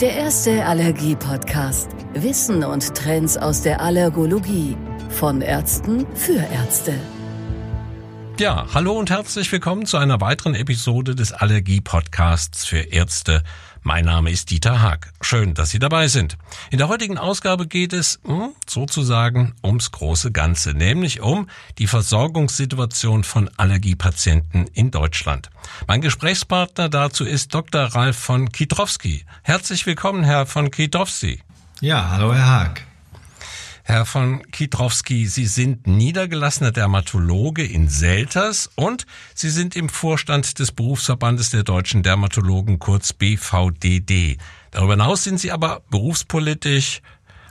Der erste Allergie-Podcast. Wissen und Trends aus der Allergologie. Von Ärzten für Ärzte. Ja, hallo und herzlich willkommen zu einer weiteren Episode des Allergie-Podcasts für Ärzte. Mein Name ist Dieter Haag. Schön, dass Sie dabei sind. In der heutigen Ausgabe geht es hm, sozusagen ums große Ganze, nämlich um die Versorgungssituation von Allergiepatienten in Deutschland. Mein Gesprächspartner dazu ist Dr. Ralf von Kietrowski. Herzlich willkommen, Herr von Kietrowski. Ja, hallo, Herr Haag. Herr von Kietrowski, Sie sind niedergelassener Dermatologe in Selters und Sie sind im Vorstand des Berufsverbandes der deutschen Dermatologen, kurz BVDD. Darüber hinaus sind Sie aber berufspolitisch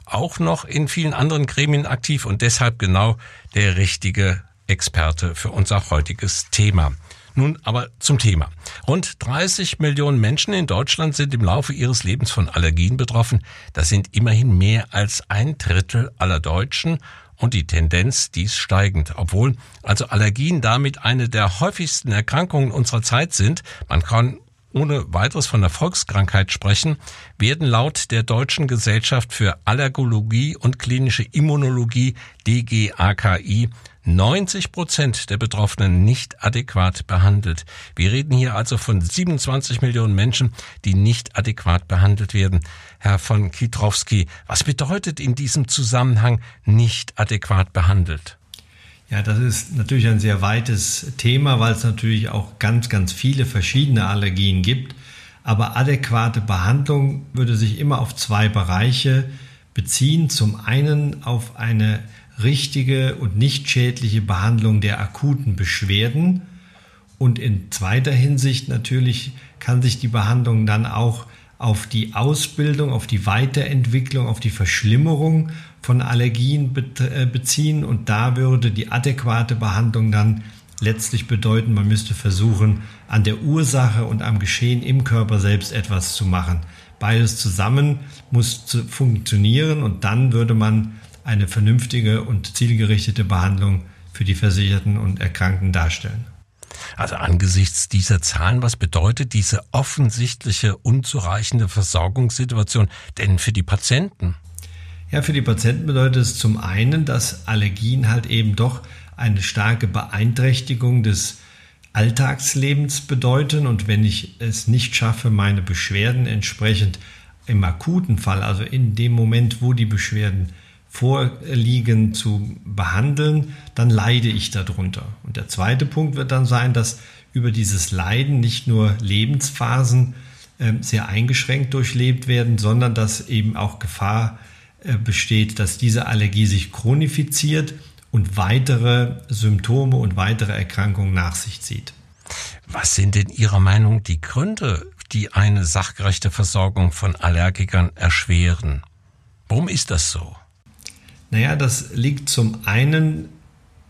auch noch in vielen anderen Gremien aktiv und deshalb genau der richtige Experte für unser heutiges Thema. Nun aber zum Thema. Rund 30 Millionen Menschen in Deutschland sind im Laufe ihres Lebens von Allergien betroffen. Das sind immerhin mehr als ein Drittel aller Deutschen und die Tendenz dies steigend, obwohl also Allergien damit eine der häufigsten Erkrankungen unserer Zeit sind. Man kann ohne weiteres von der Volkskrankheit sprechen, werden laut der Deutschen Gesellschaft für Allergologie und klinische Immunologie DGAKI 90 Prozent der Betroffenen nicht adäquat behandelt. Wir reden hier also von 27 Millionen Menschen, die nicht adäquat behandelt werden. Herr von Kietrowski, was bedeutet in diesem Zusammenhang nicht adäquat behandelt? Ja, das ist natürlich ein sehr weites Thema, weil es natürlich auch ganz, ganz viele verschiedene Allergien gibt. Aber adäquate Behandlung würde sich immer auf zwei Bereiche beziehen. Zum einen auf eine richtige und nicht schädliche Behandlung der akuten Beschwerden. Und in zweiter Hinsicht natürlich kann sich die Behandlung dann auch auf die Ausbildung, auf die Weiterentwicklung, auf die Verschlimmerung von Allergien äh, beziehen. Und da würde die adäquate Behandlung dann letztlich bedeuten, man müsste versuchen, an der Ursache und am Geschehen im Körper selbst etwas zu machen. Beides zusammen muss funktionieren und dann würde man eine vernünftige und zielgerichtete Behandlung für die Versicherten und Erkrankten darstellen. Also angesichts dieser Zahlen, was bedeutet diese offensichtliche unzureichende Versorgungssituation denn für die Patienten? Ja, für die Patienten bedeutet es zum einen, dass Allergien halt eben doch eine starke Beeinträchtigung des Alltagslebens bedeuten und wenn ich es nicht schaffe, meine Beschwerden entsprechend im akuten Fall, also in dem Moment, wo die Beschwerden vorliegen, zu behandeln, dann leide ich darunter. Und der zweite Punkt wird dann sein, dass über dieses Leiden nicht nur Lebensphasen äh, sehr eingeschränkt durchlebt werden, sondern dass eben auch Gefahr äh, besteht, dass diese Allergie sich chronifiziert und weitere Symptome und weitere Erkrankungen nach sich zieht. Was sind in Ihrer Meinung die Gründe, die eine sachgerechte Versorgung von Allergikern erschweren? Warum ist das so? Naja, das liegt zum einen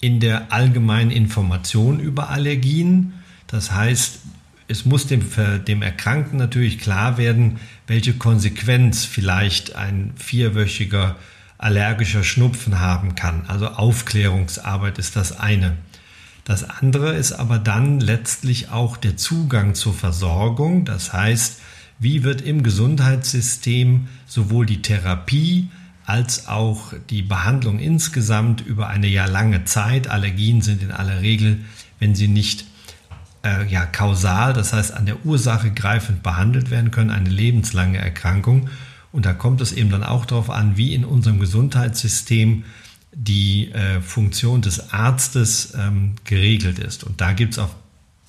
in der allgemeinen Information über Allergien. Das heißt, es muss dem, dem Erkrankten natürlich klar werden, welche Konsequenz vielleicht ein vierwöchiger allergischer Schnupfen haben kann. Also Aufklärungsarbeit ist das eine. Das andere ist aber dann letztlich auch der Zugang zur Versorgung. Das heißt, wie wird im Gesundheitssystem sowohl die Therapie als auch die Behandlung insgesamt über eine ja lange Zeit. Allergien sind in aller Regel, wenn sie nicht äh, ja, kausal, das heißt an der Ursache greifend behandelt werden können, eine lebenslange Erkrankung. Und da kommt es eben dann auch darauf an, wie in unserem Gesundheitssystem die äh, Funktion des Arztes ähm, geregelt ist. Und da gibt es auf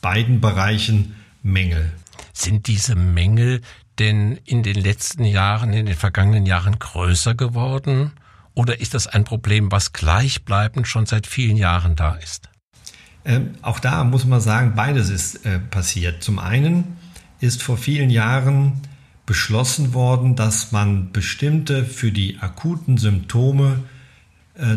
beiden Bereichen Mängel. Sind diese Mängel denn in den letzten Jahren, in den vergangenen Jahren größer geworden? Oder ist das ein Problem, was gleichbleibend schon seit vielen Jahren da ist? Ähm, auch da muss man sagen, beides ist äh, passiert. Zum einen ist vor vielen Jahren beschlossen worden, dass man bestimmte für die akuten Symptome äh,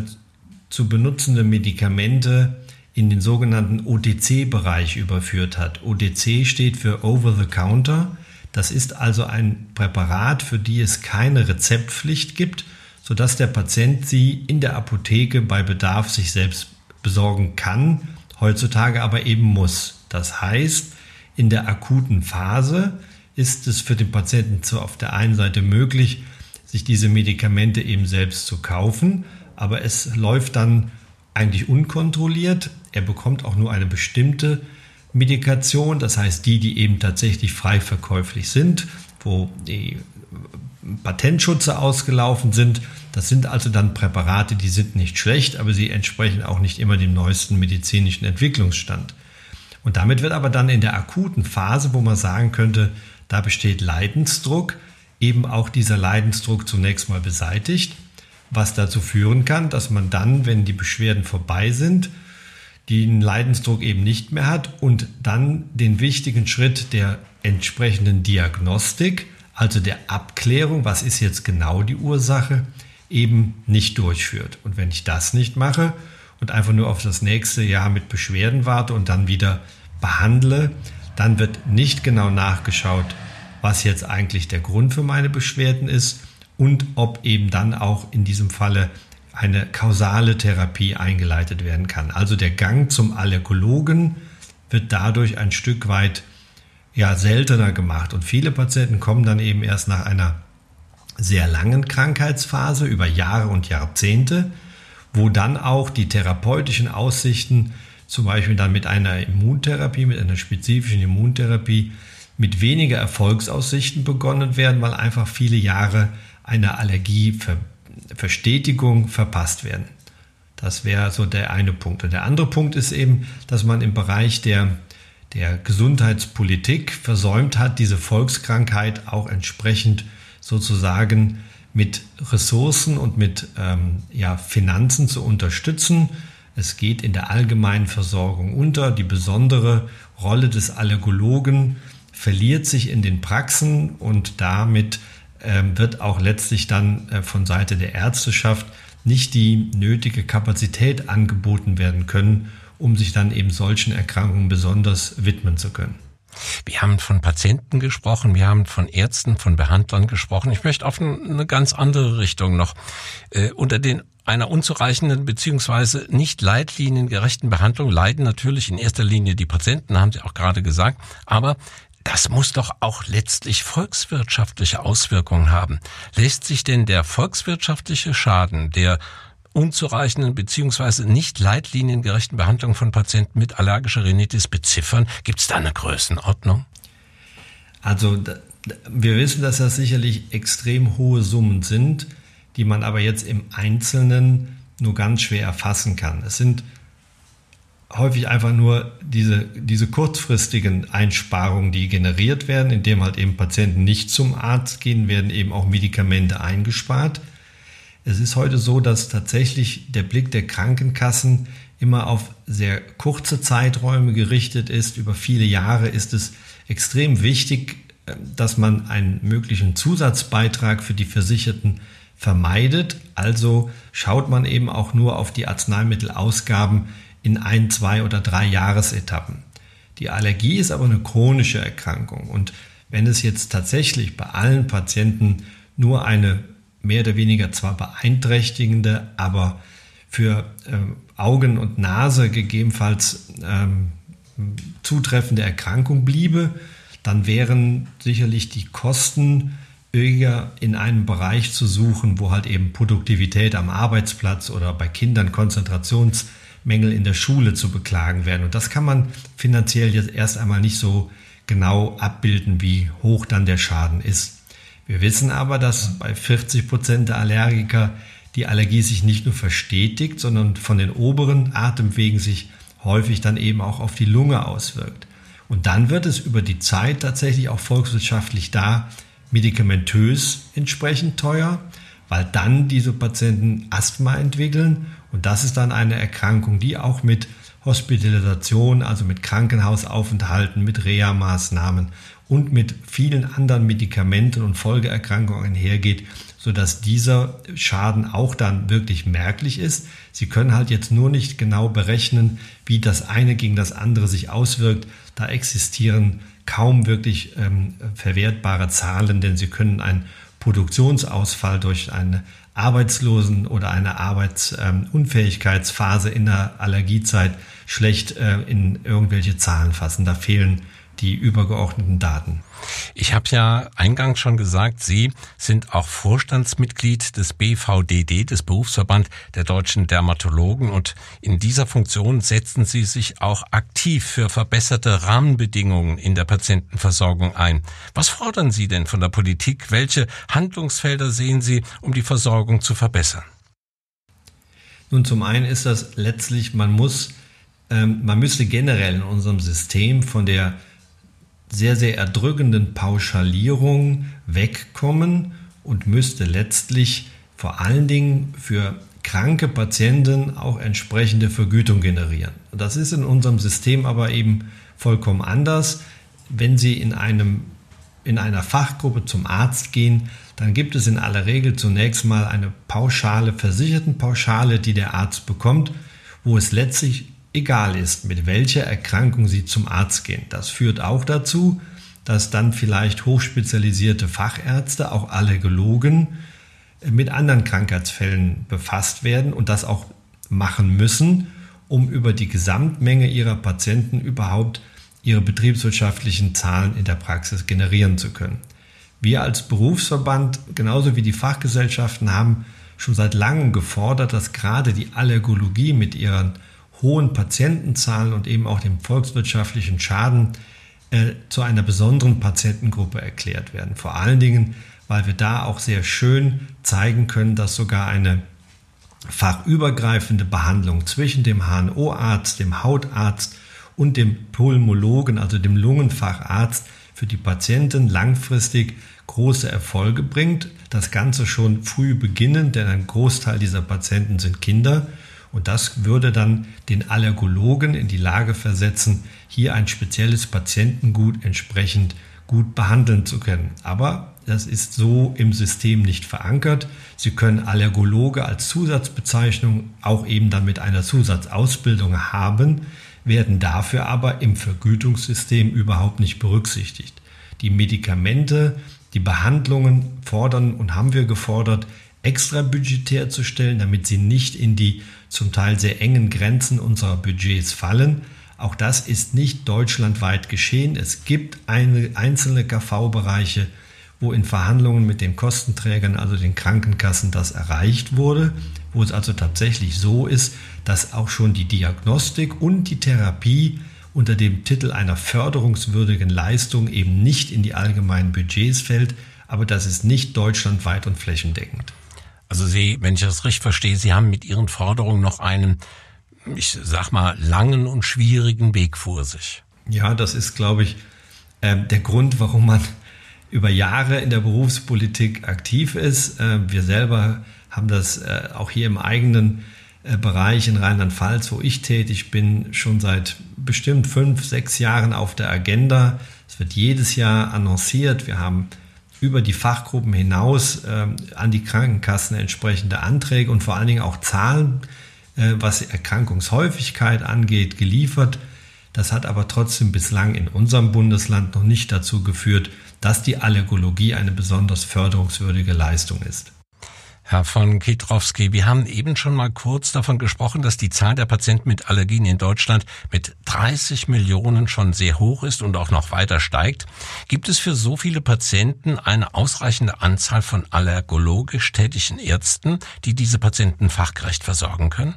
zu benutzende Medikamente in den sogenannten OTC-Bereich überführt hat. OTC steht für Over the Counter. Das ist also ein Präparat, für die es keine Rezeptpflicht gibt, sodass der Patient sie in der Apotheke bei Bedarf sich selbst besorgen kann, heutzutage aber eben muss. Das heißt, in der akuten Phase ist es für den Patienten so auf der einen Seite möglich, sich diese Medikamente eben selbst zu kaufen, aber es läuft dann eigentlich unkontrolliert. Er bekommt auch nur eine bestimmte Medikation, das heißt die, die eben tatsächlich frei verkäuflich sind, wo die Patentschutze ausgelaufen sind. Das sind also dann Präparate, die sind nicht schlecht, aber sie entsprechen auch nicht immer dem neuesten medizinischen Entwicklungsstand. Und damit wird aber dann in der akuten Phase, wo man sagen könnte, da besteht Leidensdruck, eben auch dieser Leidensdruck zunächst mal beseitigt, was dazu führen kann, dass man dann, wenn die Beschwerden vorbei sind, den Leidensdruck eben nicht mehr hat und dann den wichtigen Schritt der entsprechenden Diagnostik, also der Abklärung, was ist jetzt genau die Ursache, eben nicht durchführt. Und wenn ich das nicht mache und einfach nur auf das nächste Jahr mit Beschwerden warte und dann wieder behandle, dann wird nicht genau nachgeschaut, was jetzt eigentlich der Grund für meine Beschwerden ist und ob eben dann auch in diesem Falle eine kausale Therapie eingeleitet werden kann. Also der Gang zum Allergologen wird dadurch ein Stück weit ja, seltener gemacht und viele Patienten kommen dann eben erst nach einer sehr langen Krankheitsphase über Jahre und Jahrzehnte, wo dann auch die therapeutischen Aussichten, zum Beispiel dann mit einer Immuntherapie, mit einer spezifischen Immuntherapie, mit weniger Erfolgsaussichten begonnen werden, weil einfach viele Jahre einer Allergieverstetigung verpasst werden. Das wäre so der eine Punkt. Und der andere Punkt ist eben, dass man im Bereich der, der Gesundheitspolitik versäumt hat, diese Volkskrankheit auch entsprechend sozusagen mit Ressourcen und mit ähm, ja, Finanzen zu unterstützen. Es geht in der allgemeinen Versorgung unter. Die besondere Rolle des Allergologen verliert sich in den Praxen und damit ähm, wird auch letztlich dann äh, von Seite der Ärzteschaft nicht die nötige Kapazität angeboten werden können, um sich dann eben solchen Erkrankungen besonders widmen zu können. Wir haben von Patienten gesprochen, wir haben von Ärzten, von Behandlern gesprochen. Ich möchte auf eine ganz andere Richtung noch. Äh, unter den einer unzureichenden beziehungsweise nicht leitliniengerechten Behandlung leiden natürlich in erster Linie die Patienten, haben Sie auch gerade gesagt, aber das muss doch auch letztlich volkswirtschaftliche Auswirkungen haben. Lässt sich denn der volkswirtschaftliche Schaden der unzureichenden beziehungsweise nicht leitliniengerechten Behandlung von Patienten mit allergischer Rhinitis beziffern? Gibt es da eine Größenordnung? Also wir wissen, dass das sicherlich extrem hohe Summen sind, die man aber jetzt im Einzelnen nur ganz schwer erfassen kann. Es sind häufig einfach nur diese, diese kurzfristigen Einsparungen, die generiert werden, indem halt eben Patienten nicht zum Arzt gehen, werden eben auch Medikamente eingespart. Es ist heute so, dass tatsächlich der Blick der Krankenkassen immer auf sehr kurze Zeiträume gerichtet ist. Über viele Jahre ist es extrem wichtig, äh, dass man einen möglichen Zusatzbeitrag für die Versicherten vermeidet. Also schaut man eben auch nur auf die Arzneimittelausgaben in ein, zwei oder drei Jahresetappen. Die Allergie ist aber eine chronische Erkrankung und wenn es jetzt tatsächlich bei allen Patienten nur eine mehr oder weniger zwar beeinträchtigende, aber für ähm, Augen und Nase gegebenenfalls ähm, zutreffende Erkrankung bliebe, dann wären sicherlich die Kosten eher in einem Bereich zu suchen, wo halt eben Produktivität am Arbeitsplatz oder bei Kindern Konzentrationsmängel in der Schule zu beklagen werden. Und das kann man finanziell jetzt erst einmal nicht so genau abbilden, wie hoch dann der Schaden ist. Wir wissen aber, dass bei 40 Prozent der Allergiker die Allergie sich nicht nur verstetigt, sondern von den oberen Atemwegen sich häufig dann eben auch auf die Lunge auswirkt. Und dann wird es über die Zeit tatsächlich auch volkswirtschaftlich da medikamentös entsprechend teuer, weil dann diese Patienten Asthma entwickeln und das ist dann eine Erkrankung, die auch mit Hospitalisation, also mit Krankenhausaufenthalten, mit Reha-Maßnahmen und mit vielen anderen Medikamenten und Folgeerkrankungen einhergeht, sodass dieser Schaden auch dann wirklich merklich ist. Sie können halt jetzt nur nicht genau berechnen, wie das eine gegen das andere sich auswirkt. Da existieren kaum wirklich ähm, verwertbare Zahlen, denn Sie können einen Produktionsausfall durch eine Arbeitslosen- oder eine Arbeitsunfähigkeitsphase in der Allergiezeit schlecht äh, in irgendwelche Zahlen fassen. Da fehlen die übergeordneten Daten. Ich habe ja eingangs schon gesagt, Sie sind auch Vorstandsmitglied des BVDD, des Berufsverband der deutschen Dermatologen und in dieser Funktion setzen Sie sich auch aktiv für verbesserte Rahmenbedingungen in der Patientenversorgung ein. Was fordern Sie denn von der Politik? Welche Handlungsfelder sehen Sie, um die Versorgung zu verbessern? Nun, zum einen ist das letztlich, man muss, ähm, man müsste generell in unserem System von der sehr, sehr erdrückenden Pauschalierung wegkommen und müsste letztlich vor allen Dingen für kranke Patienten auch entsprechende Vergütung generieren. Das ist in unserem System aber eben vollkommen anders. Wenn Sie in, einem, in einer Fachgruppe zum Arzt gehen, dann gibt es in aller Regel zunächst mal eine Pauschale, Versichertenpauschale, die der Arzt bekommt, wo es letztlich egal ist, mit welcher Erkrankung Sie zum Arzt gehen. Das führt auch dazu, dass dann vielleicht hochspezialisierte Fachärzte, auch Allergologen, mit anderen Krankheitsfällen befasst werden und das auch machen müssen, um über die Gesamtmenge ihrer Patienten überhaupt ihre betriebswirtschaftlichen Zahlen in der Praxis generieren zu können. Wir als Berufsverband, genauso wie die Fachgesellschaften, haben schon seit langem gefordert, dass gerade die Allergologie mit ihren hohen Patientenzahlen und eben auch dem volkswirtschaftlichen Schaden äh, zu einer besonderen Patientengruppe erklärt werden. Vor allen Dingen, weil wir da auch sehr schön zeigen können, dass sogar eine fachübergreifende Behandlung zwischen dem HNO-Arzt, dem Hautarzt und dem Pulmologen, also dem Lungenfacharzt, für die Patienten langfristig große Erfolge bringt. Das Ganze schon früh beginnen, denn ein Großteil dieser Patienten sind Kinder und das würde dann den Allergologen in die Lage versetzen, hier ein spezielles Patientengut entsprechend gut behandeln zu können. Aber das ist so im System nicht verankert. Sie können Allergologe als Zusatzbezeichnung auch eben dann mit einer Zusatzausbildung haben, werden dafür aber im Vergütungssystem überhaupt nicht berücksichtigt. Die Medikamente, die Behandlungen fordern und haben wir gefordert, extra budgetär zu stellen, damit sie nicht in die zum Teil sehr engen Grenzen unserer Budgets fallen. Auch das ist nicht deutschlandweit geschehen. Es gibt eine, einzelne KV-Bereiche, wo in Verhandlungen mit den Kostenträgern, also den Krankenkassen, das erreicht wurde, wo es also tatsächlich so ist, dass auch schon die Diagnostik und die Therapie unter dem Titel einer förderungswürdigen Leistung eben nicht in die allgemeinen Budgets fällt, aber das ist nicht deutschlandweit und flächendeckend. Also Sie, wenn ich das richtig verstehe, Sie haben mit Ihren Forderungen noch einen, ich sag mal, langen und schwierigen Weg vor sich. Ja, das ist, glaube ich, äh, der Grund, warum man über Jahre in der Berufspolitik aktiv ist. Äh, wir selber haben das äh, auch hier im eigenen äh, Bereich in Rheinland-Pfalz, wo ich tätig bin, schon seit bestimmt fünf, sechs Jahren auf der Agenda. Es wird jedes Jahr annonciert. Wir haben über die Fachgruppen hinaus äh, an die Krankenkassen entsprechende Anträge und vor allen Dingen auch Zahlen, äh, was Erkrankungshäufigkeit angeht, geliefert. Das hat aber trotzdem bislang in unserem Bundesland noch nicht dazu geführt, dass die Allergologie eine besonders förderungswürdige Leistung ist. Herr von Kietrowski, wir haben eben schon mal kurz davon gesprochen, dass die Zahl der Patienten mit Allergien in Deutschland mit 30 Millionen schon sehr hoch ist und auch noch weiter steigt. Gibt es für so viele Patienten eine ausreichende Anzahl von allergologisch tätigen Ärzten, die diese Patienten fachgerecht versorgen können?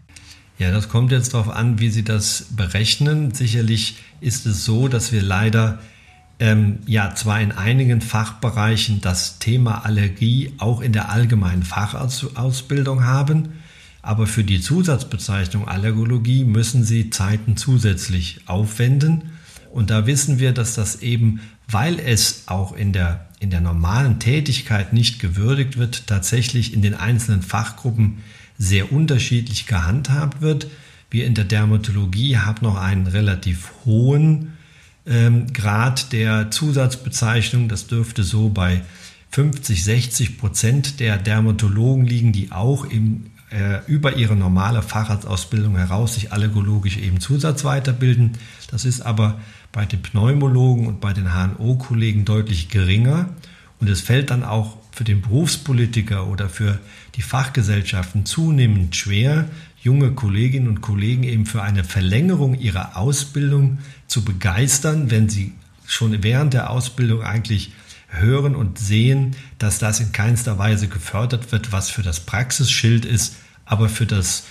Ja, das kommt jetzt darauf an, wie Sie das berechnen. Sicherlich ist es so, dass wir leider ähm, ja zwar in einigen Fachbereichen das Thema Allergie auch in der allgemeinen Fachausbildung haben, aber für die Zusatzbezeichnung Allergologie müssen sie Zeiten zusätzlich aufwenden. Und da wissen wir, dass das eben, weil es auch in der, in der normalen Tätigkeit nicht gewürdigt wird, tatsächlich in den einzelnen Fachgruppen sehr unterschiedlich gehandhabt wird. Wir in der Dermatologie haben noch einen relativ hohen ähm, Grad der Zusatzbezeichnung. Das dürfte so bei 50, 60 Prozent der Dermatologen liegen, die auch im, äh, über ihre normale Facharztausbildung heraus sich allergologisch eben Zusatz weiterbilden. Das ist aber bei den Pneumologen und bei den HNO-Kollegen deutlich geringer. Und es fällt dann auch für den Berufspolitiker oder für die Fachgesellschaften zunehmend schwer, junge Kolleginnen und Kollegen eben für eine Verlängerung ihrer Ausbildung zu begeistern, wenn sie schon während der Ausbildung eigentlich hören und sehen, dass das in keinster Weise gefördert wird, was für das Praxisschild ist, aber für das,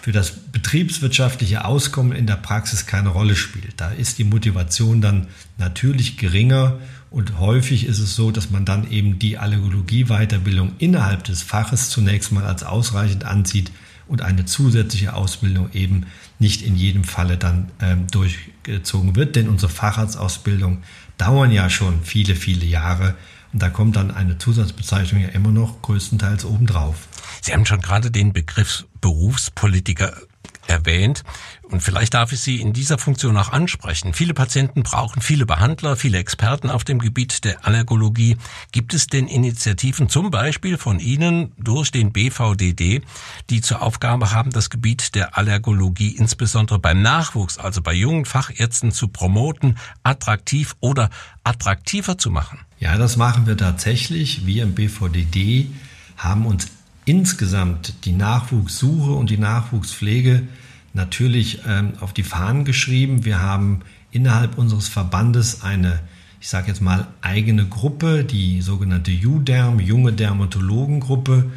für das betriebswirtschaftliche Auskommen in der Praxis keine Rolle spielt. Da ist die Motivation dann natürlich geringer und häufig ist es so, dass man dann eben die Allergologie-Weiterbildung innerhalb des Faches zunächst mal als ausreichend ansieht und eine zusätzliche Ausbildung eben nicht in jedem Falle dann ähm, durchgezogen wird. Denn unsere Facharztausbildung dauern ja schon viele, viele Jahre. Und da kommt dann eine Zusatzbezeichnung ja immer noch größtenteils obendrauf. Sie haben schon gerade den Begriff Berufspolitiker erwähnt. Und vielleicht darf ich Sie in dieser Funktion auch ansprechen. Viele Patienten brauchen viele Behandler, viele Experten auf dem Gebiet der Allergologie. Gibt es denn Initiativen zum Beispiel von Ihnen durch den BVDD, die zur Aufgabe haben, das Gebiet der Allergologie insbesondere beim Nachwuchs, also bei jungen Fachärzten zu promoten, attraktiv oder attraktiver zu machen? Ja, das machen wir tatsächlich. Wir im BVDD haben uns insgesamt die Nachwuchssuche und die Nachwuchspflege natürlich ähm, auf die Fahnen geschrieben. Wir haben innerhalb unseres Verbandes eine, ich sage jetzt mal, eigene Gruppe, die sogenannte UDerm, junge Dermatologengruppe,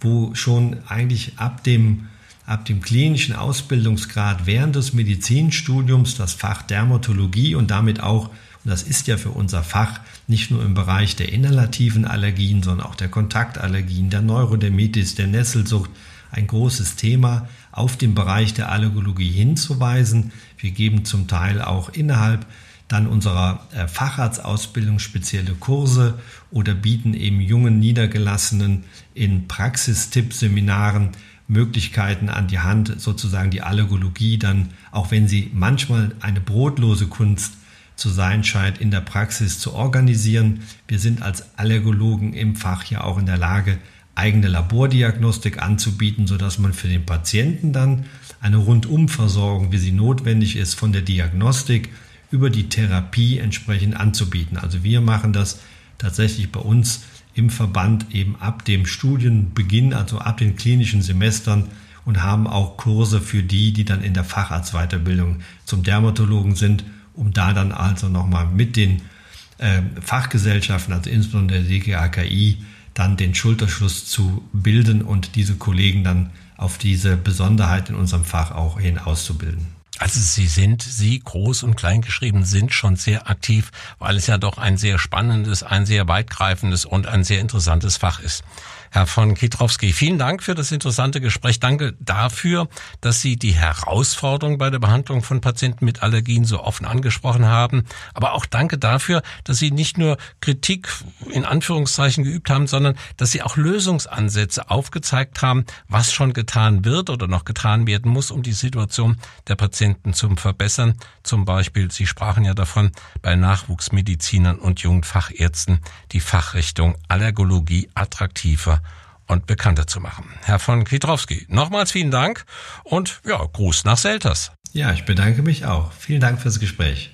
wo schon eigentlich ab dem, ab dem klinischen Ausbildungsgrad während des Medizinstudiums das Fach Dermatologie und damit auch und das ist ja für unser Fach nicht nur im Bereich der inhalativen Allergien, sondern auch der Kontaktallergien, der Neurodermitis, der Nesselsucht ein großes Thema auf den Bereich der Allergologie hinzuweisen. Wir geben zum Teil auch innerhalb dann unserer äh, Facharztausbildung spezielle Kurse oder bieten eben jungen Niedergelassenen in Praxistippseminaren Möglichkeiten an die Hand, sozusagen die Allergologie dann, auch wenn sie manchmal eine brotlose Kunst zu sein scheint, in der Praxis zu organisieren. Wir sind als Allergologen im Fach ja auch in der Lage, eigene Labordiagnostik anzubieten, sodass man für den Patienten dann eine Rundumversorgung, wie sie notwendig ist, von der Diagnostik über die Therapie entsprechend anzubieten. Also wir machen das tatsächlich bei uns im Verband eben ab dem Studienbeginn, also ab den klinischen Semestern und haben auch Kurse für die, die dann in der Facharztweiterbildung zum Dermatologen sind um da dann also nochmal mit den äh, Fachgesellschaften, also insbesondere der DGAKI, dann den Schulterschluss zu bilden und diese Kollegen dann auf diese Besonderheit in unserem Fach auch hin auszubilden. Also Sie sind, Sie groß und klein geschrieben, sind schon sehr aktiv, weil es ja doch ein sehr spannendes, ein sehr weitgreifendes und ein sehr interessantes Fach ist. Herr von Kietrowski, vielen Dank für das interessante Gespräch. Danke dafür, dass Sie die Herausforderung bei der Behandlung von Patienten mit Allergien so offen angesprochen haben. Aber auch danke dafür, dass Sie nicht nur Kritik in Anführungszeichen geübt haben, sondern dass Sie auch Lösungsansätze aufgezeigt haben, was schon getan wird oder noch getan werden muss, um die Situation der Patienten zu verbessern. Zum Beispiel, Sie sprachen ja davon, bei Nachwuchsmedizinern und jungen Fachärzten die Fachrichtung Allergologie attraktiver und bekannter zu machen. Herr von Kwiatkowski, nochmals vielen Dank und ja, Gruß nach Selters. Ja, ich bedanke mich auch. Vielen Dank fürs Gespräch.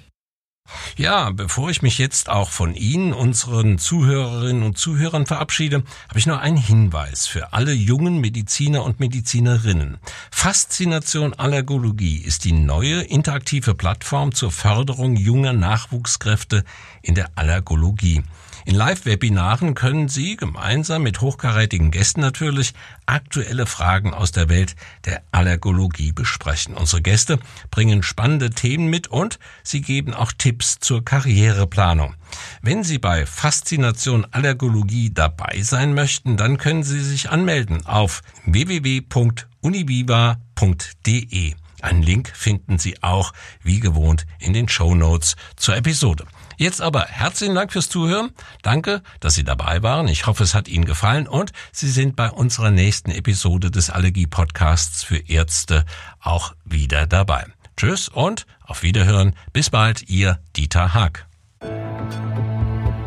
Ja, bevor ich mich jetzt auch von Ihnen, unseren Zuhörerinnen und Zuhörern verabschiede, habe ich noch einen Hinweis für alle jungen Mediziner und Medizinerinnen. Faszination Allergologie ist die neue interaktive Plattform zur Förderung junger Nachwuchskräfte in der Allergologie. In Live-Webinaren können Sie gemeinsam mit hochkarätigen Gästen natürlich aktuelle Fragen aus der Welt der Allergologie besprechen. Unsere Gäste bringen spannende Themen mit und sie geben auch Tipps zur Karriereplanung. Wenn Sie bei Faszination Allergologie dabei sein möchten, dann können Sie sich anmelden auf www.univiva.de. Einen Link finden Sie auch wie gewohnt in den Show Notes zur Episode. Jetzt aber herzlichen Dank fürs Zuhören. Danke, dass Sie dabei waren. Ich hoffe, es hat Ihnen gefallen und Sie sind bei unserer nächsten Episode des Allergie-Podcasts für Ärzte auch wieder dabei. Tschüss und auf Wiederhören. Bis bald, Ihr Dieter Haag.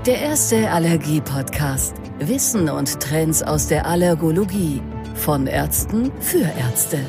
Der erste Allergie-Podcast. Wissen und Trends aus der Allergologie. Von Ärzten für Ärzte.